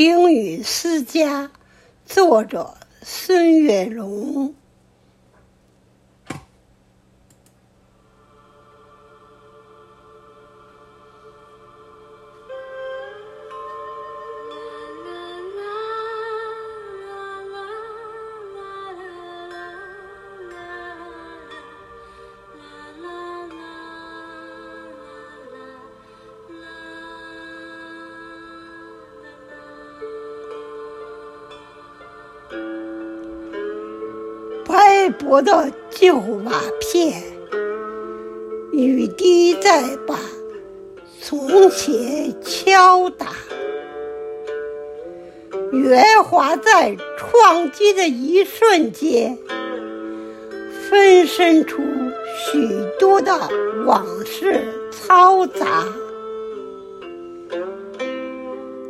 冰雨思家，作者孙月龙。薄的旧瓦片，雨滴在把从前敲打，圆滑在撞击的一瞬间，分身出许多的往事嘈杂，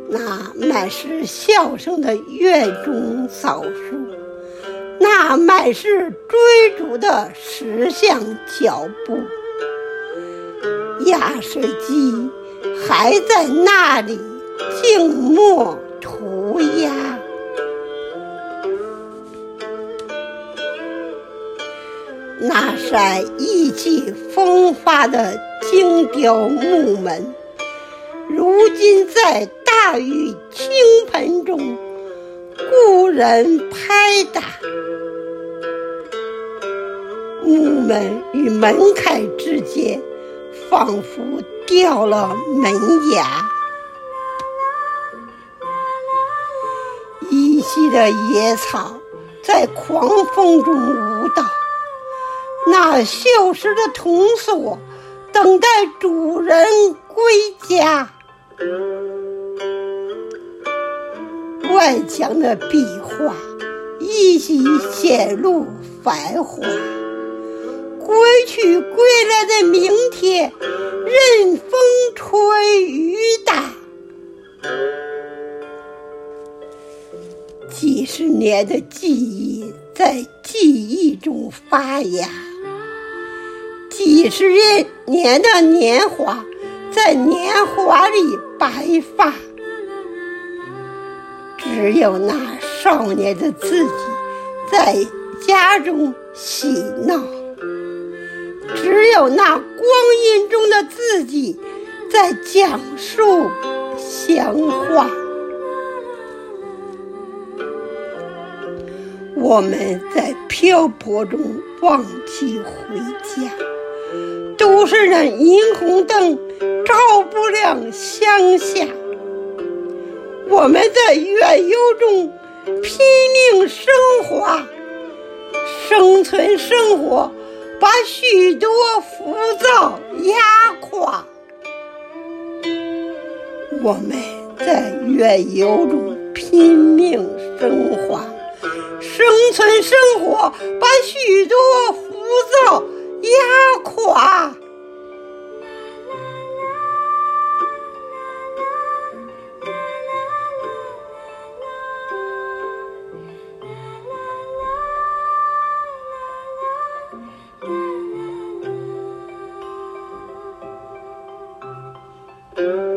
那满是笑声的院中枣树。那满是追逐的石像脚步，压水机还在那里静默涂鸦。那扇意气风发的精雕木门，如今在大雨倾盆，人拍打。木门与门槛之间，仿佛掉了门牙。依稀的野草在狂风中舞蹈，那锈蚀的铜锁等待主人归家。外墙的壁画依稀显露繁华。归去归来的明天，任风吹雨打。几十年的记忆在记忆中发芽，几十年的年华在年华里白发。只有那少年的自己，在家中嬉闹。只有那光阴中的自己，在讲述闲话。我们在漂泊中忘记回家，都市的霓虹灯照不亮乡下。我们在远游中拼命生活，生存生活。把许多浮躁压垮，我们在远游中拼命生活，生存生活，把许多浮躁压垮。Mm-hmm.